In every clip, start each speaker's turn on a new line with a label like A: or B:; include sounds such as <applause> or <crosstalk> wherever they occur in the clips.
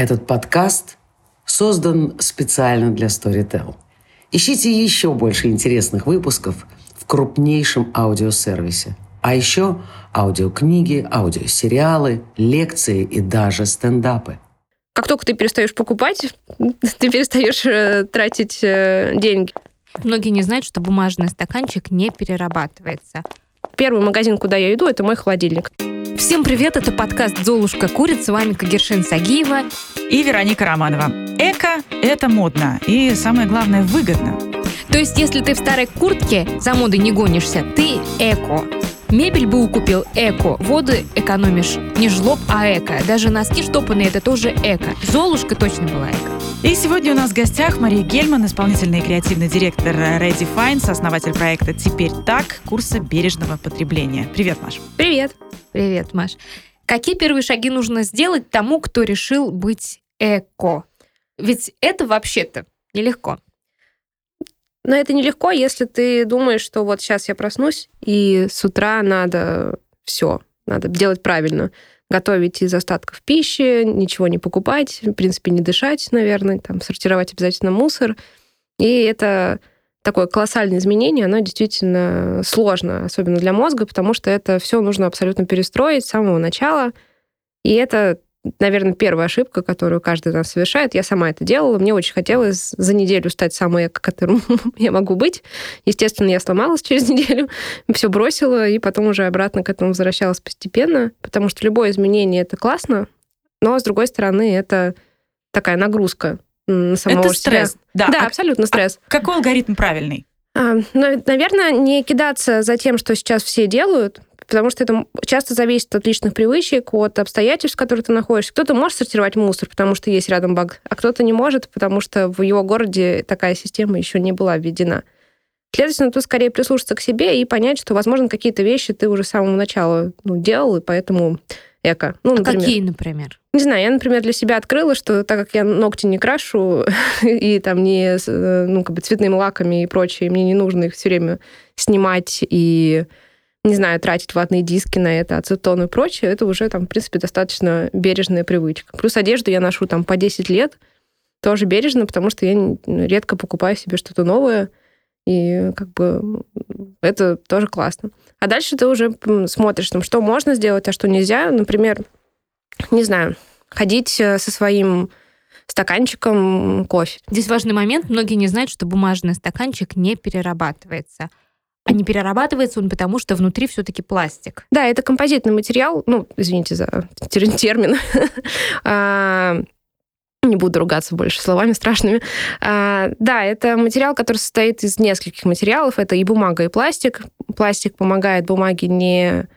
A: Этот подкаст создан специально для Storytel. Ищите еще больше интересных выпусков в крупнейшем аудиосервисе. А еще аудиокниги, аудиосериалы, лекции и даже стендапы.
B: Как только ты перестаешь покупать, <laughs> ты перестаешь э, тратить э, деньги.
C: Многие не знают, что бумажный стаканчик не перерабатывается.
B: Первый магазин, куда я иду, это мой холодильник.
C: Всем привет, это подкаст «Золушка курица». С вами Кагершин Сагиева
D: и Вероника Романова. Эко – это модно и, самое главное, выгодно.
C: То есть, если ты в старой куртке за модой не гонишься, ты эко. Мебель бы купил эко, воду экономишь не жлоб, а эко. Даже носки штопанные это тоже эко. Золушка точно была эко.
D: И сегодня у нас в гостях Мария Гельман, исполнительный и креативный директор Ready Fine, основатель проекта «Теперь так» курса бережного потребления. Привет, Маш.
B: Привет.
C: Привет, Маш. Какие первые шаги нужно сделать тому, кто решил быть эко? Ведь это вообще-то нелегко.
B: Но это нелегко, если ты думаешь, что вот сейчас я проснусь, и с утра надо все, надо делать правильно. Готовить из остатков пищи, ничего не покупать, в принципе, не дышать, наверное, там, сортировать обязательно мусор. И это такое колоссальное изменение, оно действительно сложно, особенно для мозга, потому что это все нужно абсолютно перестроить с самого начала. И это наверное, первая ошибка, которую каждый из нас совершает. Я сама это делала. Мне очень хотелось за неделю стать самой эко, которым <laughs> я могу быть. Естественно, я сломалась через неделю, <laughs> все бросила, и потом уже обратно к этому возвращалась постепенно, потому что любое изменение — это классно, но, с другой стороны, это такая нагрузка на самого
D: это стресс.
B: Себя. Да, да а, абсолютно стресс.
D: А какой алгоритм правильный?
B: А, наверное, не кидаться за тем, что сейчас все делают, потому что это часто зависит от личных привычек, от обстоятельств, в которых ты находишься. Кто-то может сортировать мусор, потому что есть рядом баг, а кто-то не может, потому что в его городе такая система еще не была введена. Следовательно, тут скорее прислушаться к себе и понять, что, возможно, какие-то вещи ты уже с самого начала ну, делал, и поэтому эко.
C: Ну, например. А какие, например?
B: Не знаю, я, например, для себя открыла, что так как я ногти не крашу <laughs> и там не ну, как бы цветными лаками и прочее, мне не нужно их все время снимать и не знаю, тратить ватные диски на это, ацетон и прочее, это уже там, в принципе, достаточно бережная привычка. Плюс одежду я ношу там по 10 лет, тоже бережно, потому что я редко покупаю себе что-то новое, и как бы это тоже классно. А дальше ты уже смотришь, там, что можно сделать, а что нельзя. Например, не знаю, ходить э, со своим стаканчиком кофе.
C: Здесь важный момент. Многие не знают, что бумажный стаканчик не перерабатывается а не перерабатывается он потому, что внутри все-таки пластик.
B: Да, это композитный материал, ну, извините за термин, <laughs> а, не буду ругаться больше словами страшными. А, да, это материал, который состоит из нескольких материалов. Это и бумага, и пластик. Пластик помогает бумаге не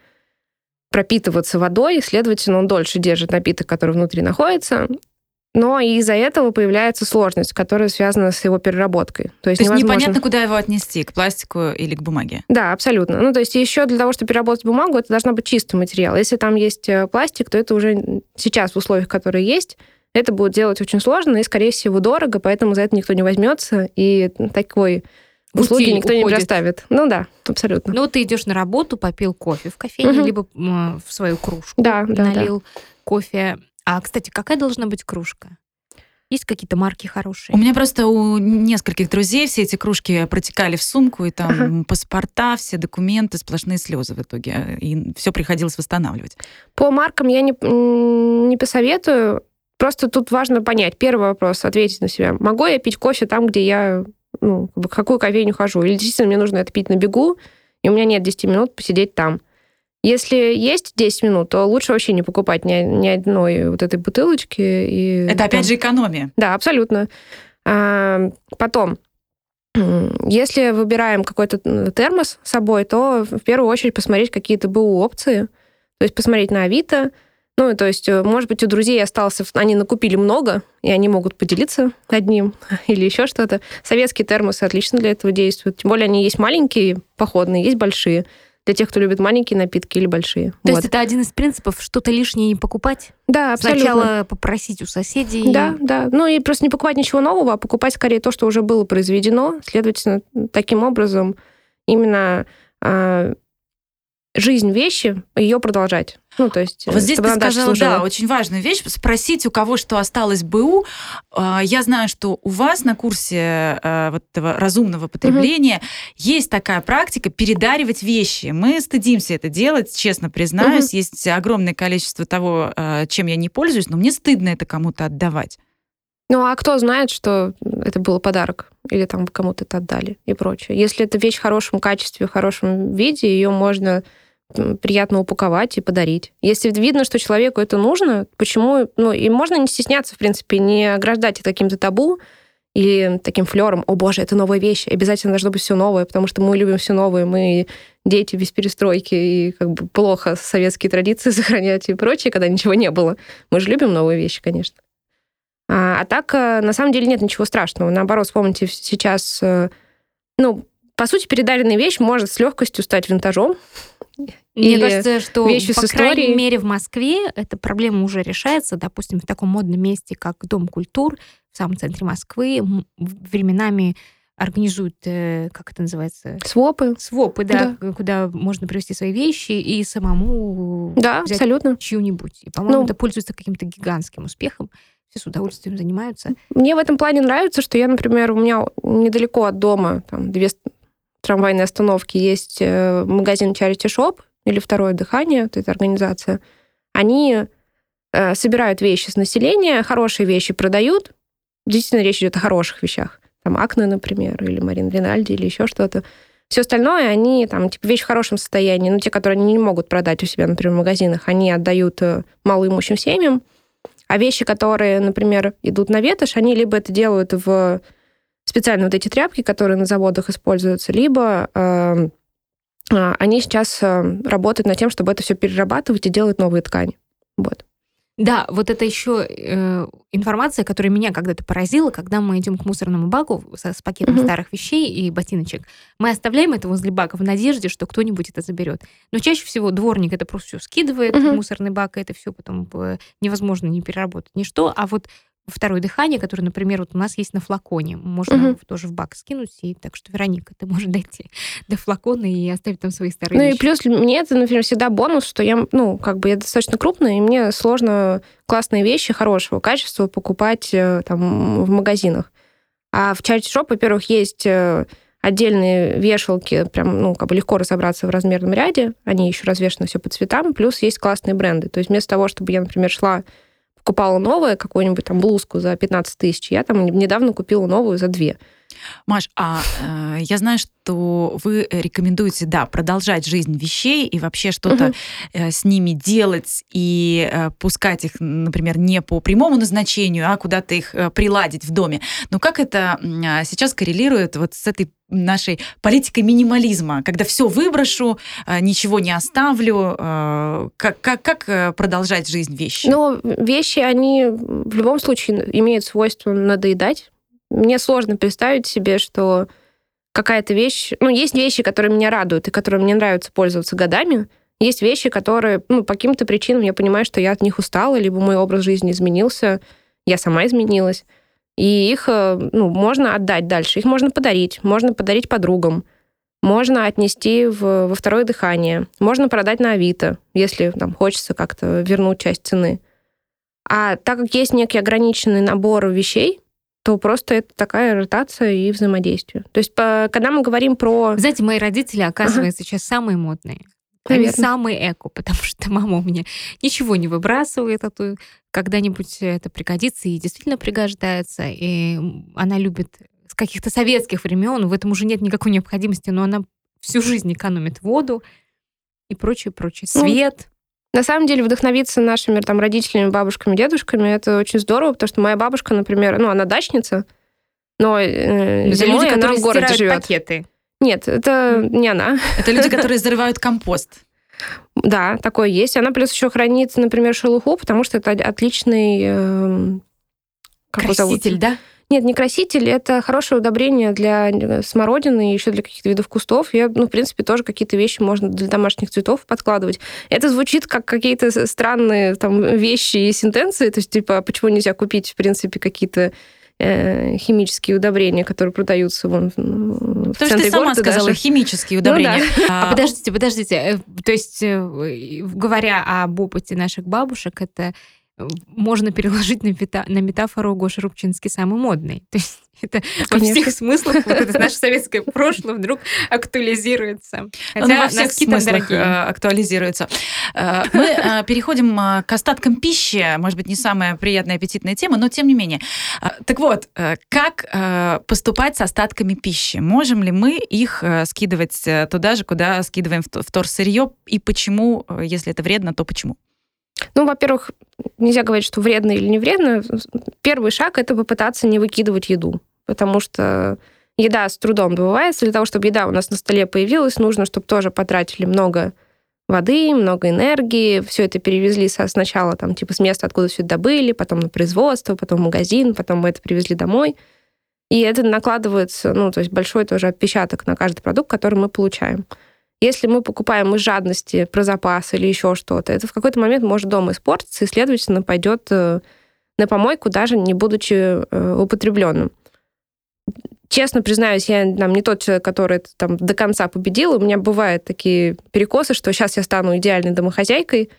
B: пропитываться водой, следовательно, он дольше держит напиток, который внутри находится но из-за этого появляется сложность, которая связана с его переработкой.
D: То есть, то есть непонятно, куда его отнести, к пластику или к бумаге?
B: Да, абсолютно. Ну, то есть еще для того, чтобы переработать бумагу, это должна быть чистый материал. Если там есть э, пластик, то это уже сейчас в условиях, которые есть, это будет делать очень сложно и, скорее всего, дорого, поэтому за это никто не возьмется, и такой услуги никто уходит. не предоставит. Ну да, абсолютно.
C: Ну, ты идешь на работу, попил кофе в кофейне, угу. либо в свою кружку
B: да,
C: налил
B: да.
C: кофе а, кстати, какая должна быть кружка? Есть какие-то марки хорошие?
D: У меня просто у нескольких друзей все эти кружки протекали в сумку, и там ага. паспорта, все документы, сплошные слезы в итоге. И все приходилось восстанавливать.
B: По маркам я не, не посоветую. Просто тут важно понять. Первый вопрос, ответить на себя. Могу я пить кофе там, где я, ну, в какую кофейню хожу? Или действительно мне нужно это пить на бегу, и у меня нет 10 минут посидеть там? Если есть 10 минут, то лучше вообще не покупать ни, ни одной вот этой бутылочки. И
D: Это там... опять же экономия.
B: Да, абсолютно. А, потом, если выбираем какой-то термос с собой, то в первую очередь посмотреть какие-то БУ опции, то есть посмотреть на Авито, ну, то есть, э, может быть, у друзей остался, они накупили много, и они могут поделиться одним <laughs> или еще что-то. Советские термосы отлично для этого действуют. Тем более они есть маленькие, походные, есть большие для тех, кто любит маленькие напитки или большие.
C: То вот. есть это один из принципов что-то лишнее не покупать?
B: Да, абсолютно.
C: Сначала попросить у соседей.
B: Да, да. Ну и просто не покупать ничего нового, а покупать скорее то, что уже было произведено. Следовательно, таким образом именно а, жизнь вещи, ее продолжать. Ну, то есть,
D: вот здесь
B: чтобы
D: ты сказала, да, очень важную вещь, спросить у кого что осталось БУ. А, Я знаю, что у вас на курсе э, вот этого разумного потребления есть такая практика передаривать вещи. Мы стыдимся это делать, честно признаюсь. Есть огромное количество того, э, чем я не пользуюсь, но мне стыдно это кому-то отдавать.
B: Ну, а кто знает, что это был подарок? Или там кому-то это отдали и прочее. Если это вещь в хорошем качестве, в хорошем виде, ее можно приятно упаковать и подарить. Если видно, что человеку это нужно, почему... Ну, и можно не стесняться, в принципе, не ограждать это каким-то табу или таким флером. О, боже, это новая вещь, обязательно должно быть все новое, потому что мы любим все новое, мы дети без перестройки, и как бы плохо советские традиции <laughs> сохранять и прочее, когда ничего не было. Мы же любим новые вещи, конечно. А, а так, э, на самом деле, нет ничего страшного. Наоборот, вспомните сейчас, э, ну, по сути, передаренная вещь может с легкостью стать винтажом.
C: Мне
B: Или
C: кажется, что,
B: вещи с
C: по крайней
B: историей.
C: мере, в Москве эта проблема уже решается. Допустим, в таком модном месте, как Дом культур, в самом центре Москвы, временами организуют, э, как это называется,
B: Свопы.
C: свопы, да, куда можно привезти свои вещи и самому
B: Да,
C: взять
B: абсолютно.
C: чью-нибудь. И, по-моему,
B: Ну.
C: это пользуется каким-то гигантским успехом. Все с удовольствием занимаются.
B: Мне в этом плане нравится, что я, например, у меня недалеко от дома, там, две трамвайные остановки, есть э, магазин Charity Shop или Второе дыхание, вот эта организация. Они э, собирают вещи с населения, хорошие вещи продают. Действительно, речь идет о хороших вещах. Там Акне, например, или Марин Ринальди, или еще что-то. Все остальное, они там, типа, вещи в хорошем состоянии, ну, те, которые они не могут продать у себя, например, в магазинах, они отдают э, малоимущим семьям. А вещи, которые, например, идут на ветошь, они либо это делают в специально вот эти тряпки, которые на заводах используются, либо э, они сейчас э, работают над тем, чтобы это все перерабатывать и делать новые ткани. Вот.
C: Да, вот это еще э, информация, которая меня когда-то поразила, когда мы идем к мусорному баку со- с, пакетом
B: Мгм.
C: старых вещей и ботиночек. Мы оставляем это возле бака в надежде, что кто-нибудь это заберет. Но чаще всего дворник это просто все скидывает в
B: Мгм.
C: мусорный бак, и это все потом э, невозможно не переработать, ничто. А вот второе дыхание, которое, например, вот у нас есть на флаконе, можно в- тоже в бак скинуть. И так что, Вероника, ты можешь <laughs> дойти до флакона и оставить там свои старые
B: Ну и
C: вещи.
B: плюс мне это, например, всегда бонус, что я, ну, как бы я достаточно крупная, и мне сложно классные вещи хорошего качества покупать э, там в магазинах. А в Charity Shop, во-первых, есть э, отдельные вешалки, прям, ну, как бы легко разобраться в размерном ряде, они еще развешаны все по цветам, плюс есть классные бренды. То есть вместо того, чтобы я, например, шла, покупала новое, какую-нибудь там блузку за 15 тысяч, я там недавно купила новую за 2.
D: Маш, а э, я знаю, что вы рекомендуете, да, продолжать жизнь вещей и вообще что-то э, с ними делать и э, пускать их, например, не по прямому назначению, а куда-то их э, приладить в доме. Но как это а, сейчас коррелирует вот с этой нашей политикой минимализма, когда все выброшу, э, ничего не оставлю, э, как, как, как э, продолжать жизнь вещи?
B: Но вещи, они в любом случае имеют свойство надоедать. Мне сложно представить себе, что какая-то вещь... Ну, есть вещи, которые меня радуют и которые мне нравится пользоваться годами. Есть вещи, которые, ну, по каким-то причинам я понимаю, что я от них устала, либо мой образ жизни изменился, я сама изменилась. И их, э, ну, можно отдать дальше. Их можно подарить. Можно подарить подругам. Можно отнести в, во второе дыхание. Можно продать на Авито, если там хочется как-то вернуть часть цены. А так как есть некий ограниченный набор вещей, то просто это такая ротация и взаимодействие. То есть, по- когда мы говорим про...
C: Знаете, мои родители, оказывается, сейчас самые модные. Они самые эко, потому что мама у меня ничего не выбрасывает, а то когда-нибудь это пригодится и действительно пригождается. И она любит с каких-то советских времен, в этом уже нет никакой необходимости, но она всю жизнь экономит воду и прочее, прочее.
B: Ну,
C: Свет.
B: На самом деле вдохновиться нашими там родителями, бабушками, дедушками это очень здорово, потому что моя бабушка, например, ну она дачница, но э,
C: Это
B: зимой
C: люди,
B: она в городе живет.
C: пакеты.
B: Нет, это не она.
D: Это люди, <laughs> которые зарывают компост.
B: Да, такое есть. Она плюс еще хранит, например, шелуху, потому что это отличный эм, как?
C: Краситель, да?
B: Нет, не краситель, это хорошее удобрение для э, смородины и еще для каких-то видов кустов. Я, ну, в принципе, тоже какие-то вещи можно для домашних цветов подкладывать. Это звучит как какие-то странные там вещи и сентенции, то есть, типа, почему нельзя купить, в принципе, какие-то э, химические удобрения, которые продаются вон в
D: Потому что
B: центре
D: ты сама сказала
B: даже.
D: химические
B: Ну да.
D: удобрения.
C: А <laughs>
D: А,
C: подождите, подождите. э, То есть, говоря об опыте наших бабушек, это можно переложить на, мета- на метафору Гоша Рубчинский самый модный. <laughs> То есть это во
B: Конечно.
C: всех смыслах вот это наше <laughs> советское прошлое вдруг актуализируется.
D: Он во всех
C: носки
D: смыслах э, актуализируется. Э, Мы э, <laughs> переходим э, к остаткам пищи. Может быть, не самая приятная аппетитная тема, но тем не менее. Так вот, э, как э, поступать с остатками пищи? Можем ли мы их э, скидывать э, туда же, куда скидываем вто- вторсырье? И почему, э, если это вредно, то почему?
B: Ну, во-первых, нельзя говорить, что вредно или не вредно. Первый шаг это попытаться не выкидывать еду, потому что еда с трудом добывается. Для того, чтобы еда у нас на столе появилась, нужно, чтобы тоже потратили много воды, много энергии, все это перевезли со- сначала там типа с места, откуда все это добыли, потом на производство, потом в магазин, потом мы это привезли домой. И это накладывается, ну, то есть большой тоже отпечаток на каждый продукт, который мы получаем. Если мы покупаем из жадности про запас или еще что-то, это в какой-то момент может дома испортиться и, следовательно, пойдет э, на помойку, даже не будучи э, употребленным. Честно признаюсь, я там, не тот человек, который там до конца победил. У меня бывают такие перекосы, что сейчас я стану идеальной домохозяйкой,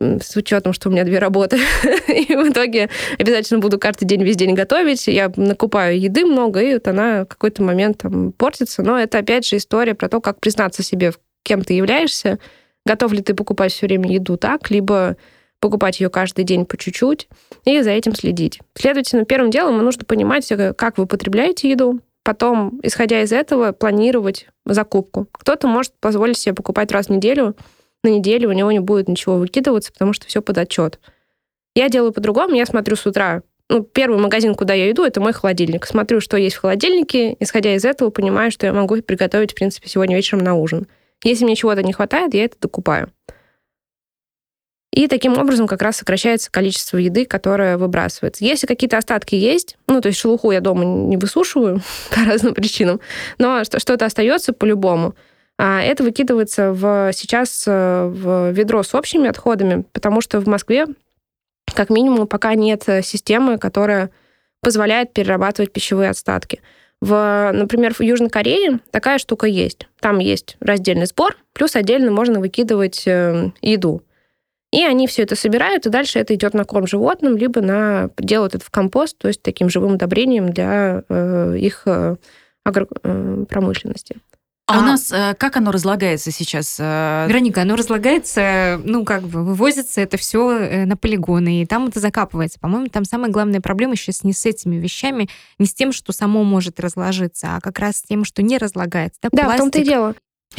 B: с учетом, что у меня две работы. <laughs> И в итоге обязательно буду каждый день, весь день готовить. Я накупаю еды много, и вот она в какой-то момент там портится. Но это, опять же, история про то, как признаться себе, кем ты являешься, готов ли ты покупать все время еду так, либо покупать ее каждый день по чуть-чуть и за этим следить. Следовательно, первым делом нужно понимать, э, как вы потребляете еду, потом, исходя из этого, планировать закупку. Кто-то может позволить себе покупать раз в неделю, на неделю у него не будет ничего выкидываться, потому что все под отчет. Я делаю по-другому, я смотрю с утра. Ну, первый магазин, куда я иду, это мой холодильник. Смотрю, что есть в холодильнике, исходя из этого, понимаю, что я могу приготовить, в принципе, сегодня вечером на ужин. Если мне чего-то не хватает, я это докупаю. И таким образом как раз сокращается количество еды, которая выбрасывается. Если какие-то остатки есть, ну, то есть шелуху я дома не высушиваю <laughs> по разным причинам, но что- что-то остается по-любому, это выкидывается в, сейчас э, в ведро с общими отходами, потому что в Москве, как минимум, пока нет э, системы, которая позволяет перерабатывать пищевые остатки. В, например, в Южной Корее такая штука есть. Там есть раздельный сбор, плюс отдельно можно выкидывать э, еду. И они все это собирают, и дальше это идет на корм животным, либо на делают это в компост, то есть таким живым удобрением для э, их э, агропромышленности.
D: А, у
C: А-
D: нас э, как оно разлагается сейчас? Э,
C: Вероника, оно разлагается, ну, как бы, вывозится это все на полигоны, и там это закапывается. По-моему, там самая главная проблема сейчас не с этими вещами, не с тем, что само может разложиться, а как раз с тем, что не разлагается. Да,
B: Да, в том-то и дело.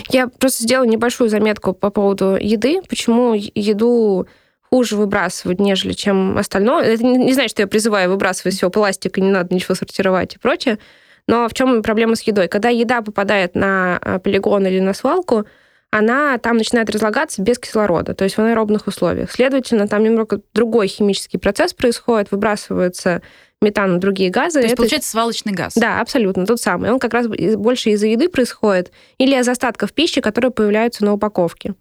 B: Я просто сделала небольшую заметку по поводу еды, почему еду хуже выбрасывать, нежели чем остальное. Это не, не значит, что я призываю выбрасывать все пластик, и не надо ничего сортировать и прочее. Но в чем проблема с едой? Когда еда попадает на а, полигон или на свалку, она там начинает разлагаться без кислорода, то есть в аэробных условиях. Следовательно, там немного другой химический процесс происходит, выбрасываются метан и другие газы.
D: то есть,
B: Это-
D: получается, свалочный газ.
B: да, абсолютно, тот самый. Он как раз больше из-за еды происходит или из остатков пищи, которые появляются на упаковке.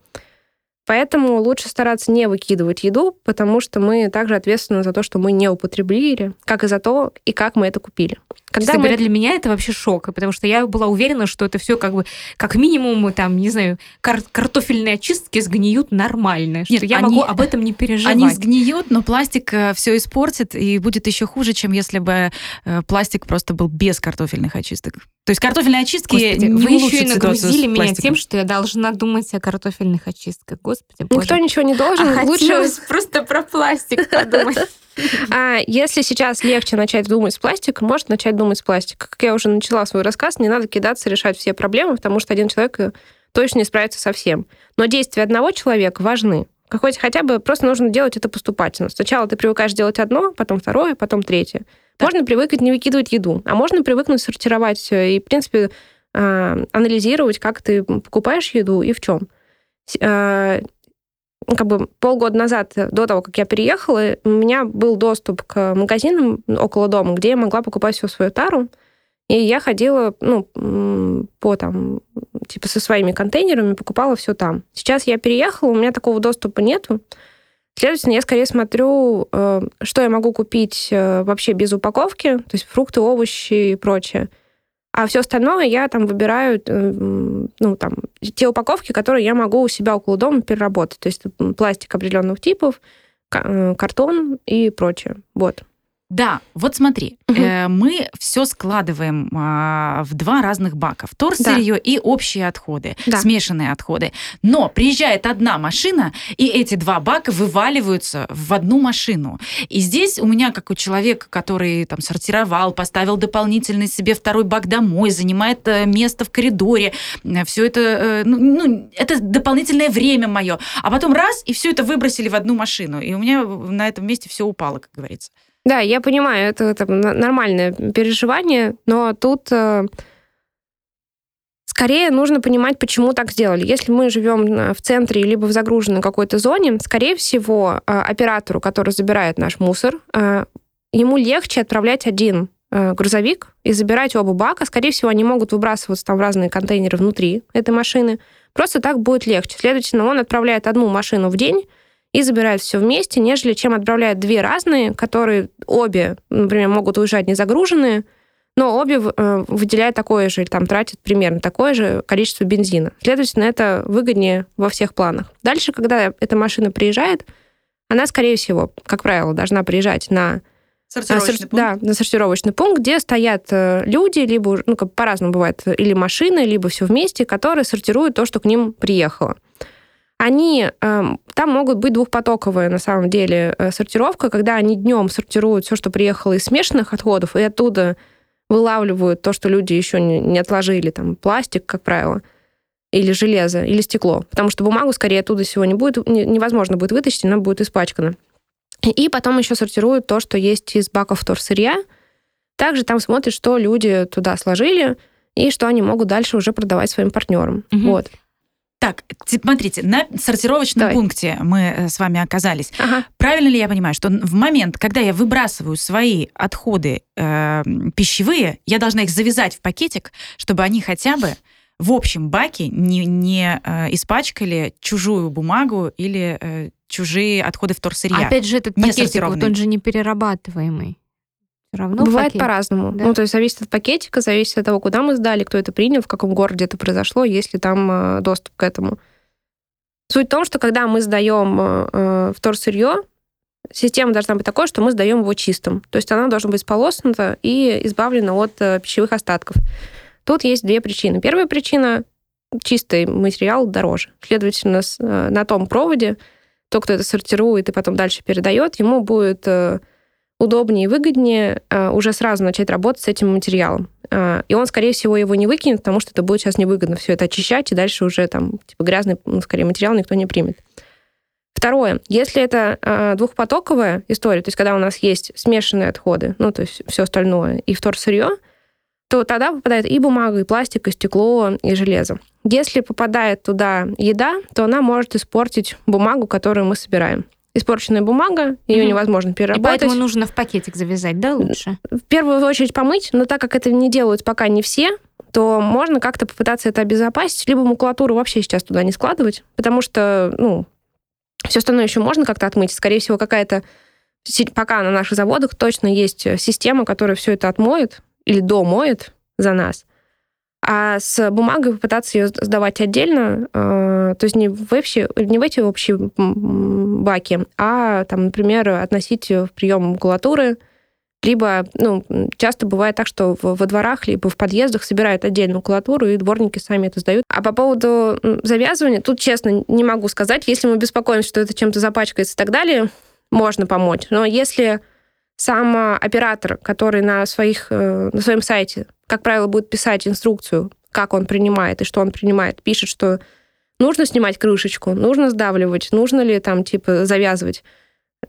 B: Поэтому лучше стараться не выкидывать еду, потому что мы также ответственны за то, что мы не употребили, как и за то, и как мы это купили. Когда
C: Честно
B: мы...
C: говоря, для меня это вообще шок, потому что я была уверена, что это все как бы, как минимум, там, не знаю, кар- картофельные очистки сгниют нормально, что
D: Нет,
C: я
D: они-
C: могу об этом не переживать.
D: Они сгниют, но пластик все испортит, и будет еще хуже, чем если бы э, пластик просто был без картофельных очисток. То есть картофельные очистки
C: Господи,
D: не
C: вы еще и нагрузили меня тем, что я должна думать о картофельных очистках. Господи, боже.
B: Никто ничего не должен.
C: а
B: Лучше
C: просто про пластик <laughs> подумать.
B: А если сейчас легче начать думать с пластика, может начать думать с пластика. Как я уже начала свой рассказ, не надо кидаться решать все проблемы, потому что один человек э, точно не справится со всем. Но действия одного человека важны. Какой хотя бы просто нужно делать это поступательно. Сначала ты привыкаешь делать одно, потом второе, потом третье. Можно привыкнуть не выкидывать еду, а можно привыкнуть сортировать и, в принципе, э, анализировать, как ты покупаешь еду и в чем. Как бы полгода назад, э, до того, как я переехала, у меня был доступ к магазинам около дома, где я могла покупать всю свою тару. И я ходила, ну, по там, типа со своими контейнерами, покупала все там. Сейчас я переехала, у меня такого доступа нету. Следовательно, я скорее смотрю, э, что я могу купить э, вообще без упаковки, то есть фрукты, овощи и прочее. А все остальное я там выбираю, э, ну, там, те упаковки, которые я могу у себя около дома переработать. То есть пластик определенных типов, картон и прочее. Вот.
D: Да, вот смотри, угу. э, мы все складываем э, в два разных бака: вторсырье да. и общие отходы, да. смешанные отходы. Но приезжает одна машина, и эти два бака вываливаются в одну машину. И здесь у меня, как у человека, который там сортировал, поставил дополнительный себе второй бак домой, занимает э, место в коридоре, э, все это, э, ну, ну, это дополнительное время мое. А потом раз, и все это выбросили в одну машину. И у меня на этом месте все упало, как говорится.
B: Да, я понимаю, это, это нормальное переживание, но тут э, скорее нужно понимать, почему так сделали. Если мы живем в центре либо в загруженной какой-то зоне, скорее всего, э, оператору, который забирает наш мусор, э, ему легче отправлять один э, грузовик и забирать оба бака. Скорее всего, они могут выбрасываться там в разные контейнеры внутри этой машины. Просто так будет легче. Следовательно, он отправляет одну машину в день, и забирают все вместе, нежели чем отправляют две разные, которые обе, например, могут уезжать не загруженные, но обе э, выделяют такое же, или там тратят примерно такое же количество бензина. Следовательно, это выгоднее во всех планах. Дальше, когда эта машина приезжает, она, скорее всего, как правило, должна приезжать на
D: Сортировочный
B: сор... пункт? Да, на сортировочный пункт, где стоят э, люди, либо, ну, как по-разному бывает, или машины, либо все вместе, которые сортируют то, что к ним приехало они эм, там могут быть двухпотоковая на самом деле э, сортировка, когда они днем сортируют все, что приехало из смешанных отходов, и оттуда вылавливают то, что люди еще не отложили, там пластик, как правило, или железо, или стекло, потому что бумагу скорее оттуда всего не будет, невозможно будет вытащить, она будет испачкана. И потом еще сортируют то, что есть из баков вторсырья. Также там смотрят, что люди туда сложили, и что они могут дальше уже продавать своим партнерам. Угу. Вот.
D: Так, смотрите, на сортировочном Давай. пункте мы э, с вами оказались. Ага. Правильно ли я понимаю, что в момент, когда я выбрасываю свои отходы э, пищевые, я должна их завязать в пакетик, чтобы они хотя бы в общем баке не, не э, испачкали чужую бумагу или э, чужие отходы вторсырья.
C: Опять же, этот пакетик, вот он же не перерабатываемый
B: равно Бывает по-разному. Да? Ну, то есть зависит от пакетика, зависит от того, куда мы сдали, кто это принял, в каком городе это произошло, есть ли там э, доступ к этому. Суть в том, что когда мы сдаем э, э вторсырье, система должна быть такой, что мы сдаем его чистым. То есть она должна быть сполоснута и избавлена от э, пищевых остатков. Тут есть две причины. Первая причина – чистый материал дороже. Следовательно, с, э, на том проводе то, кто это сортирует и потом дальше передает, ему будет э, удобнее и выгоднее э, уже сразу начать работать с этим материалом. Э, и он, скорее всего, его не выкинет, потому что это будет сейчас невыгодно все это очищать, и дальше уже там типа грязный, ну, скорее, материал никто не примет. Второе, если это э, двухпотоковая история, то есть когда у нас есть смешанные отходы, ну, то есть все остальное, и вторсырье, то тогда попадает и бумага, и пластик, и стекло, и железо. Если попадает туда еда, то она может испортить бумагу, которую мы собираем испорченная бумага, ее угу. невозможно переработать.
C: И поэтому нужно в пакетик завязать, да, лучше?
B: В первую очередь помыть, но так как это не делают пока не все, то можно как-то попытаться это обезопасить, либо макулатуру вообще сейчас туда не складывать, потому что, ну, все остальное еще можно как-то отмыть. Скорее всего, какая-то пока на наших заводах точно есть система, которая все это отмоет или домоет за нас. А с бумагой попытаться ее сдавать отдельно, э, то есть не в, вообще, не в эти общие баки, а, там, например, относить в прием макулатуры, либо, ну, часто бывает так, что во дворах, либо в подъездах собирают отдельную макулатуру, и дворники сами это сдают. А по поводу завязывания, тут, честно, не могу сказать. Если мы беспокоимся, что это чем-то запачкается и так далее, можно помочь. Но если сам оператор, который на, своих, э, на своем сайте как правило, будет писать инструкцию, как он принимает и что он принимает, пишет, что нужно снимать крышечку, нужно сдавливать, нужно ли там, типа, завязывать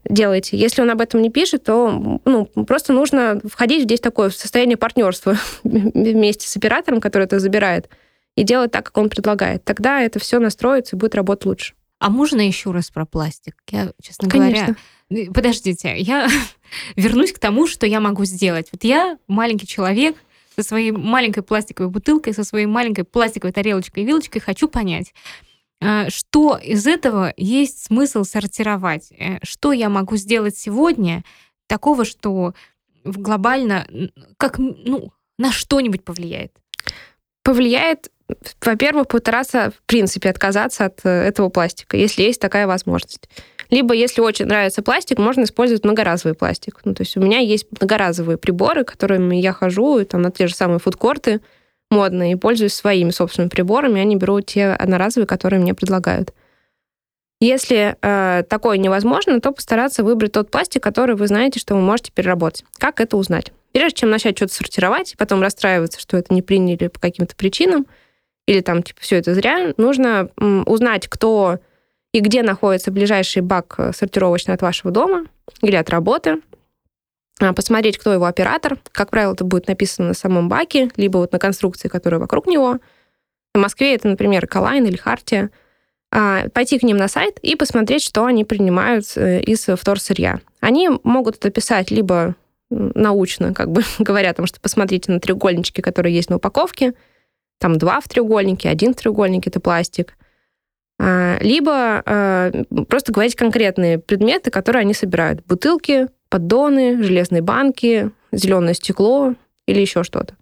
B: делайте. Если он об этом не пишет, то ну, просто нужно входить здесь такое в состояние партнерства <laughs> вместе с оператором, который это забирает, и делать так, как он предлагает. Тогда это все настроится и будет работать лучше.
C: А можно еще раз про пластик? Я, честно Конечно. говоря... Подождите, я <laughs> вернусь к тому, что я могу сделать. Вот я маленький человек, со своей маленькой пластиковой бутылкой, со своей маленькой пластиковой тарелочкой и вилочкой хочу понять, а, что из этого есть смысл сортировать? Э, что я могу сделать сегодня такого, что глобально как ну на что-нибудь повлияет?
B: Повлияет, во-первых, постараться в принципе отказаться от э, этого пластика, если есть такая возможность. Либо, если очень нравится пластик, можно использовать многоразовый пластик. Ну, то есть у меня есть многоразовые приборы, которыми я хожу там, на те же самые фудкорты модные, и пользуюсь своими собственными приборами, они берут те одноразовые, которые мне предлагают. Если э, такое невозможно, то постараться выбрать тот пластик, который вы знаете, что вы можете переработать. Как это узнать? Прежде чем начать что-то сортировать, потом расстраиваться, что это не приняли по каким-то причинам, или там, типа, все это зря, нужно м, узнать, кто и где находится ближайший бак э, сортировочный от вашего дома или от работы, а, посмотреть, кто его оператор. Как правило, это будет написано на самом баке, либо вот на конструкции, которая вокруг него. В Москве это, например, Калайн или Хартия. А, пойти к ним на сайт и посмотреть, что они принимают э, из вторсырья. Они могут это писать либо научно, как бы <laughs> говоря, там, что посмотрите на треугольнички, которые есть на упаковке, там два в треугольнике, один в треугольнике, это пластик. А, либо а, просто говорить конкретные предметы, которые они собирают. Бутылки, поддоны, железные банки, зеленое стекло или еще что-то.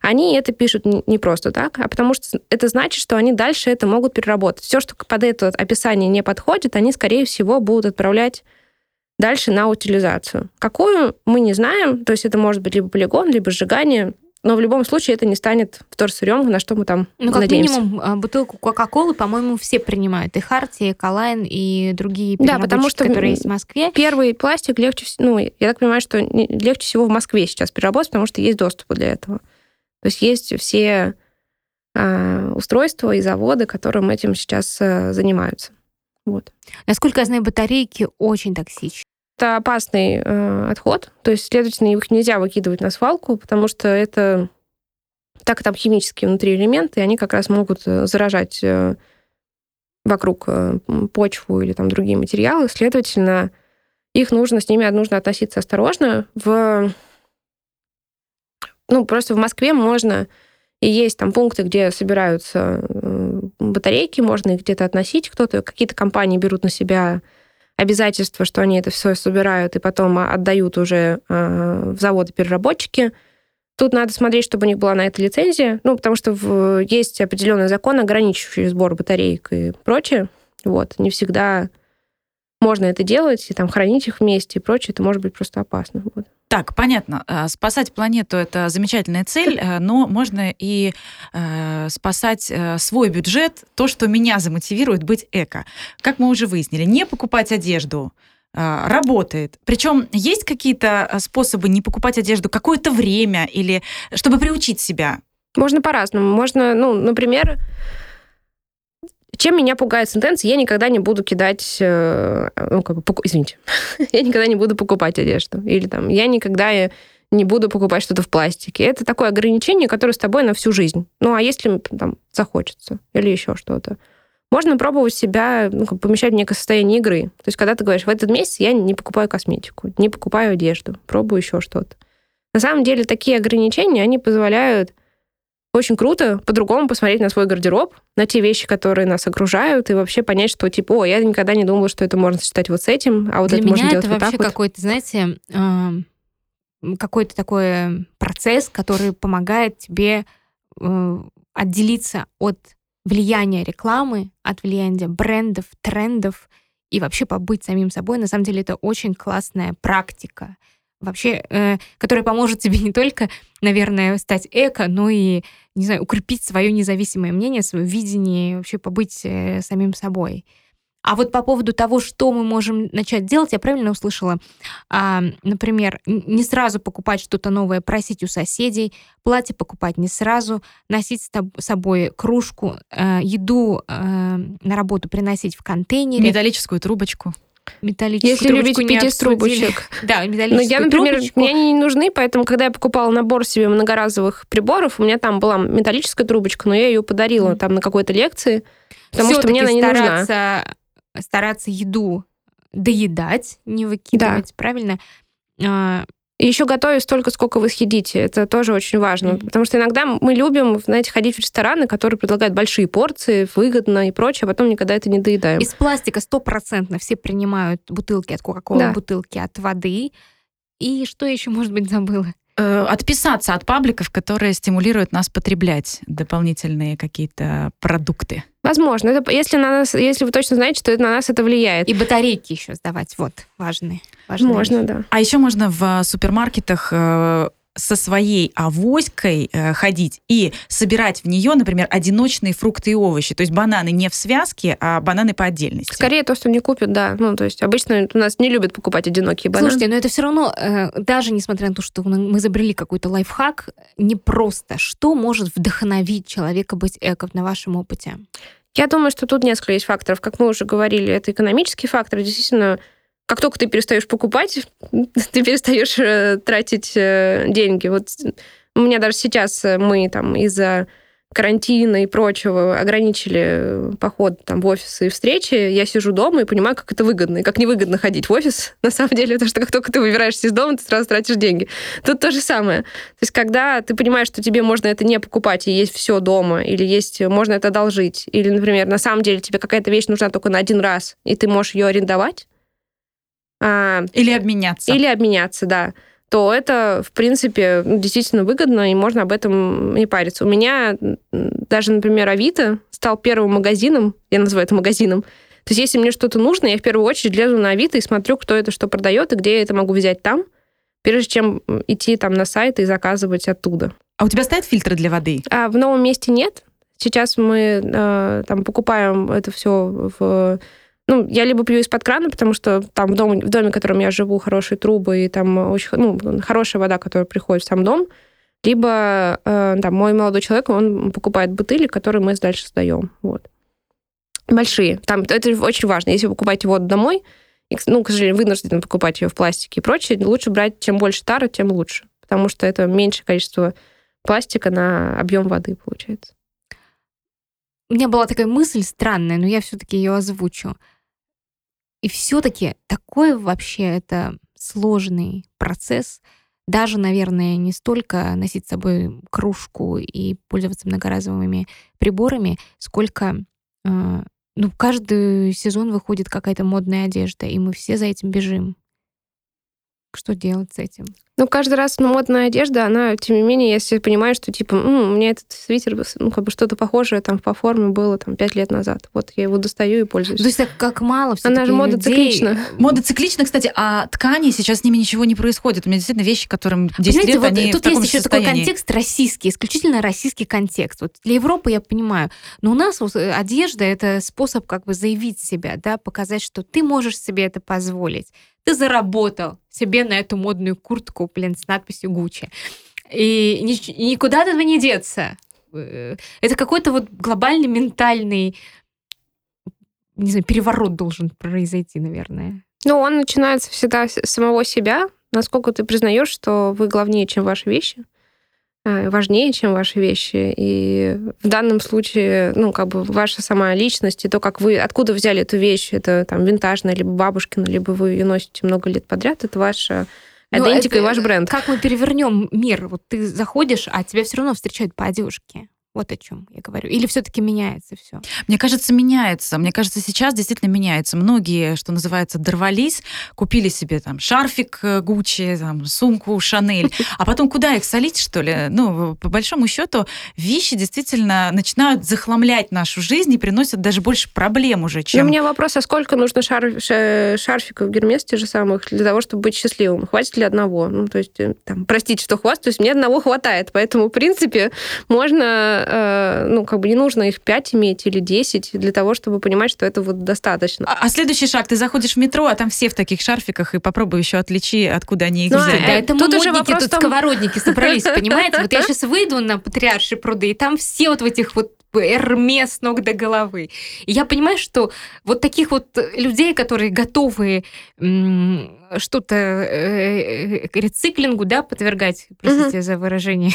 B: Они это пишут не просто так, а потому что это значит, что они дальше это могут переработать. Все, что под это описание не подходит, они, скорее всего, будут отправлять дальше на утилизацию. Какую, мы не знаем. То есть это может быть либо полигон, либо сжигание. Но в любом случае это не станет вторсырьем, на что мы там
C: Ну, как
B: надеемся.
C: минимум, а, бутылку Кока-Колы, по-моему, все принимают. И Харти, и Калайн, и другие
B: Да, потому что
C: которые есть в Москве.
B: Первый пластик легче, вс- ну, я так понимаю, что легче всего в Москве сейчас переработать, потому что есть доступ для этого. То есть есть все а, устройства и заводы, которым этим сейчас а, занимаются. Вот.
C: Насколько я знаю, батарейки очень токсичны.
B: Это опасный э, отход, то есть, следовательно, их нельзя выкидывать на свалку, потому что это так там химические внутри элементы, и они как раз могут э, заражать э, вокруг э, почву или там другие материалы. Следовательно, их нужно, с ними нужно относиться осторожно. В, ну, просто в Москве можно и есть там пункты, где собираются э, батарейки, можно их где-то относить, кто-то, какие-то компании берут на себя обязательство, что они это все собирают и потом отдают уже э, в заводы-переработчики. Тут надо смотреть, чтобы у них была на это лицензия, ну, потому что в, есть определенный закон, ограничивающий сбор батареек и прочее. Вот, не всегда можно это делать, и там хранить их вместе и прочее, это может быть просто опасно. Вот.
D: Так, понятно. А, Спасать планету это замечательная цель, <laughs> э, но можно и э, спасать э, свой бюджет, то, что меня замотивирует быть эко. Как мы уже выяснили, не покупать одежду э, работает. Причем есть какие-то способы не покупать одежду какое-то время или чтобы приучить себя.
B: Можно по-разному. Можно, ну, например, чем меня пугает сентенция, я никогда не буду кидать, э, ну, как бы, поку- извините, <laughs> я никогда не буду покупать одежду. Или там, я никогда не буду покупать что-то в пластике. Это такое ограничение, которое с тобой на всю жизнь. Ну, а если там захочется или еще что-то? Можно пробовать себя, ну, как помещать в некое состояние игры. То есть, когда ты говоришь, в этот месяц я не покупаю косметику, не покупаю одежду, пробую еще что-то. На самом деле, такие ограничения, они позволяют очень круто по-другому посмотреть на свой гардероб, на те вещи, которые нас окружают, и вообще понять, что типа, о, я никогда не думала, что это можно сочетать вот с этим, а вот
C: Для
B: это
C: меня
B: можно делать
C: это
B: вот
C: вообще
B: так вот.
C: какой-то, знаете, эм, какой-то такой процесс, который помогает тебе э, отделиться от влияния рекламы, от влияния брендов, трендов и вообще побыть самим собой. На самом деле это очень классная практика, вообще, э, которая поможет тебе не только, наверное, стать эко, но и, не знаю, укрепить свое независимое мнение, свое видение, вообще побыть э, самим собой. А вот по поводу того, что мы можем начать делать, я правильно услышала? А, например, не сразу покупать что-то новое, просить у соседей, платье покупать не сразу, носить с собой кружку, э, еду э, на работу приносить в контейнере.
D: Металлическую трубочку.
C: Металлическую
B: Если любить пить трубочек.
C: Да,
B: Ну,
C: металлическую
B: я, например,
C: трубочку.
B: мне они не нужны, поэтому, когда я покупала набор себе многоразовых приборов, у меня там была металлическая трубочка, но я ее подарила
C: Мгм.
B: там на какой-то лекции, потому что мне она не нужна.
C: стараться, стараться еду доедать, не выкидывать, правильно?
B: И еще готовить столько, сколько вы съедите. Это тоже очень важно. Mm-hmm. Потому что иногда мы любим, знаете, ходить в рестораны, которые предлагают большие порции, выгодно и прочее, а потом никогда это не доедаем.
C: Из пластика стопроцентно все принимают бутылки от Кока-Колы, да. бутылки от воды. И что еще, может быть, забыла?
D: Э, отписаться от пабликов, которые стимулируют нас потреблять дополнительные какие-то продукты.
B: Возможно. Это, если, на нас, если вы точно знаете, что это на нас это влияет.
C: И батарейки еще сдавать. Вот, важные.
B: Важные можно, вещи. да.
D: А еще можно в супермаркетах э, со своей авоськой э, ходить и собирать в нее, например, одиночные фрукты и овощи. То есть бананы не в связке, а бананы по отдельности.
B: Скорее то, что не купят, да. Ну, то есть обычно у нас не любят покупать одинокие бананы.
C: Слушайте, но это все равно, э, даже несмотря на то, что мы изобрели какой-то лайфхак, не просто. Что может вдохновить человека быть эко на вашем опыте?
B: Я думаю, что тут несколько есть факторов. Как мы уже говорили, это экономический фактор. Действительно, как только ты перестаешь покупать, <laughs> ты перестаешь э, тратить э, деньги. Вот у меня даже сейчас э, мы там из-за карантина и прочего ограничили поход там в офисы и встречи, я сижу дома и понимаю, как это выгодно, и как невыгодно ходить в офис, <laughs> на самом деле, потому что как только ты выбираешься из дома, ты сразу тратишь деньги. Тут то же самое. То есть когда ты понимаешь, что тебе можно это не покупать, и есть все дома, или есть можно это одолжить, или, например, на самом деле тебе какая-то вещь нужна только на один раз, и ты можешь ее арендовать,
D: или обменяться.
B: Или обменяться, да то это, в принципе, ну, действительно выгодно, и можно об этом не париться. У меня даже, например, Авито стал первым магазином, я называю это магазином, то есть если мне что-то нужно, я в первую очередь лезу на Авито и смотрю, кто это что продает и где я это могу взять там, прежде чем идти там на сайт и заказывать оттуда.
D: А у тебя стоят фильтры для воды?
B: А в новом месте нет. Сейчас мы э, там покупаем это все в ну, я либо пью из-под крана, потому что там в доме, в доме, в котором я живу, хорошие трубы и там очень, ну, хорошая вода, которая приходит в сам дом, либо э, там мой молодой человек, он покупает бутыли, которые мы дальше сдаем. Вот. Большие. Там, это очень важно. Если вы покупаете воду домой, ну, к сожалению, вынуждены покупать ее в пластике и прочее, лучше брать, чем больше тара, тем лучше. Потому что это меньшее количество пластика на объем воды получается.
C: У меня была такая мысль странная, но я все-таки ее озвучу. И все-таки такой вообще это сложный процесс. Даже, наверное, не столько носить с собой кружку и пользоваться многоразовыми приборами, сколько э, ну, каждый сезон выходит какая-то модная одежда, и мы все за этим бежим. Что делать с этим?
B: Ну, каждый раз ну, модная одежда, она, тем не менее, если понимаешь, что, типа, М, у меня этот свитер, ну, как бы что-то похожее там по форме было там пять лет назад. Вот я его достаю и пользуюсь. То
C: есть так как мало все
B: Она же мода людей... циклична.
D: Мода циклична, кстати, а ткани сейчас с ними ничего не происходит. У меня действительно вещи, которым 10 Понимаете, лет,
C: вот
D: они
C: тут
D: в
C: есть еще
D: состоянии.
C: такой контекст российский, исключительно российский контекст. Вот для Европы я понимаю, но у нас вот э, одежда это способ как бы заявить себя, да, показать, что ты можешь себе это позволить ты заработал себе на эту модную куртку, блин, с надписью Гуччи. И никуда от этого не деться. Э, это какой-то вот глобальный ментальный, не знаю, переворот должен произойти, наверное.
B: Ну, он начинается всегда с самого себя. Насколько ты признаешь, что вы главнее, чем ваши вещи. Э, важнее, чем ваши вещи. И в данном случае, ну, как бы ваша сама личность и то, как вы, откуда взяли эту вещь, это там винтажная, либо бабушкина, либо вы ее носите много лет подряд, это ваша идентика и ваш бренд.
C: Как мы перевернем мир? Вот ты заходишь, а тебя все равно встречают по одежке. Вот о чем я говорю. Или все-таки меняется все?
D: Мне кажется, меняется. Мне кажется, сейчас действительно меняется. Многие, что называется, дорвались, купили себе там шарфик э, Гуччи, там, сумку Шанель, <laughs> а потом куда их солить, что ли? Ну, по большому счету, вещи действительно начинают захламлять нашу жизнь и приносят даже больше проблем уже, чем...
B: Но у меня вопрос, а сколько нужно шар... шарфиков Гермес тех же самых для того, чтобы быть счастливым? Хватит ли одного? Ну, то есть, э, там, простите, что хвастаюсь, мне одного хватает, поэтому, в принципе, можно Э, ну, как бы не нужно их 5 иметь или 10 для того, чтобы понимать, что это вот достаточно.
D: А, а следующий шаг, ты заходишь в метро, а там все в таких шарфиках, и попробуй еще отличи, откуда они их ну, взяли.
C: Да, это тут уже вопрос тут там... сковородники собрались, <laughs> понимаете? Вот я сейчас выйду на Патриаршие пруды, и там все вот в этих вот Эрмес ног до головы. И я понимаю, что вот таких вот людей, которые готовы что-то э, э, рециклингу, да, подвергать, простите за выражение.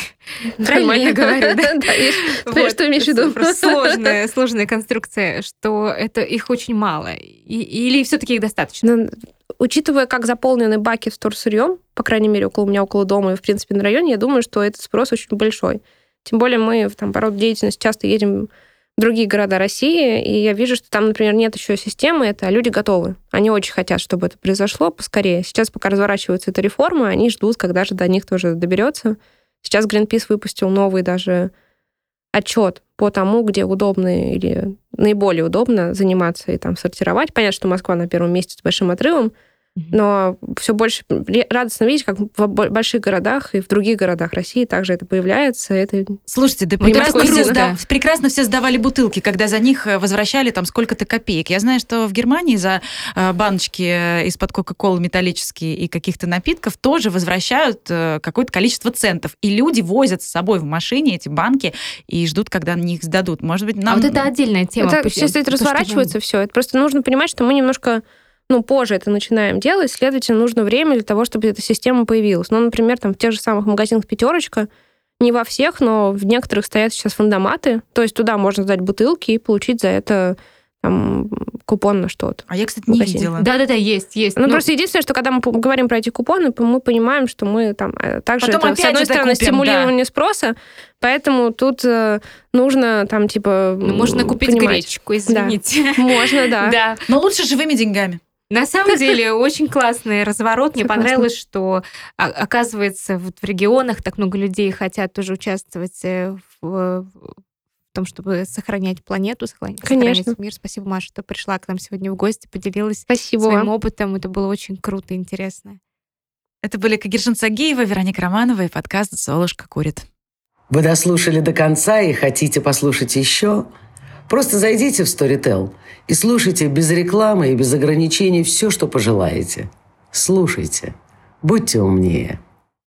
C: Правильно говорю, да? <laughs>
B: Что имеешь в виду?
C: Сложная, <laughs> сложная конструкция, что это их очень мало. Или все-таки их достаточно?
B: Ну, учитывая, как заполнены баки с турсырьем, по крайней мере, около меня, около дома и, в принципе, на районе, я думаю, что этот спрос очень большой. Тем более мы там, по роду деятельности часто едем другие города России, и я вижу, что там, например, нет еще системы, это люди готовы. Они очень хотят, чтобы это произошло поскорее. Сейчас, пока разворачивается эта реформа, они ждут, когда же до них тоже доберется. Сейчас Greenpeace выпустил новый даже отчет по тому, где удобно или наиболее удобно заниматься и там сортировать. Понятно, что Москва на первом месте с большим отрывом, но все больше радостно видеть, как в больших городах и в других городах России также это появляется. Это
D: Слушайте, да прекрасно все, сдав... прекрасно все сдавали бутылки, когда за них э, возвращали там сколько-то копеек. Я знаю, что в Германии за э, баночки э, из-под Кока-Колы металлические и каких-то напитков тоже возвращают какое-то количество центов. И люди возят с собой в машине эти банки и ждут, когда на них сдадут. Может быть, нам...
C: А вот это отдельная тема.
B: Это, сейчас это разворачивается все. Это просто нужно понимать, что мы немножко ну, позже это начинаем делать, следовательно, нужно время для того, чтобы эта система появилась. Ну, например, там в тех же самых магазинах «Пятерочка», не во всех, но в некоторых стоят сейчас фандоматы, то есть туда можно сдать бутылки и получить за это там, купон на что-то.
D: А я, кстати, не видела.
C: Да-да-да, есть, есть.
B: Ну, но... просто единственное, что когда мы говорим про эти купоны, мы понимаем, что мы там э, также,
D: Потом это,
B: с одной стороны,
D: купим,
B: стимулирование да. спроса, поэтому тут э, нужно там, типа,
C: ну, Можно купить понимать. гречку, извините.
B: Да. Можно, да. <laughs>
C: да.
D: Но лучше живыми деньгами.
C: На самом деле, очень класный разворот. Мне понравилось, что, оказывается, вот в регионах так много людей хотят тоже участвовать э, в, в том, чтобы сохранять планету, сохранять,
B: Конечно.
C: мир. Спасибо, Маша, что пришла к нам сегодня в гости, поделилась
B: Спасибо
C: своим опытом. Это было очень круто и интересно.
D: Это были Кагершин Сагеева, Вероника Романова и подкаст «Золушка курит».
A: Вы дослушали до конца и хотите послушать еще? Просто зайдите в Storytel и слушайте без рекламы и без ограничений все, что пожелаете. Слушайте. Будьте умнее.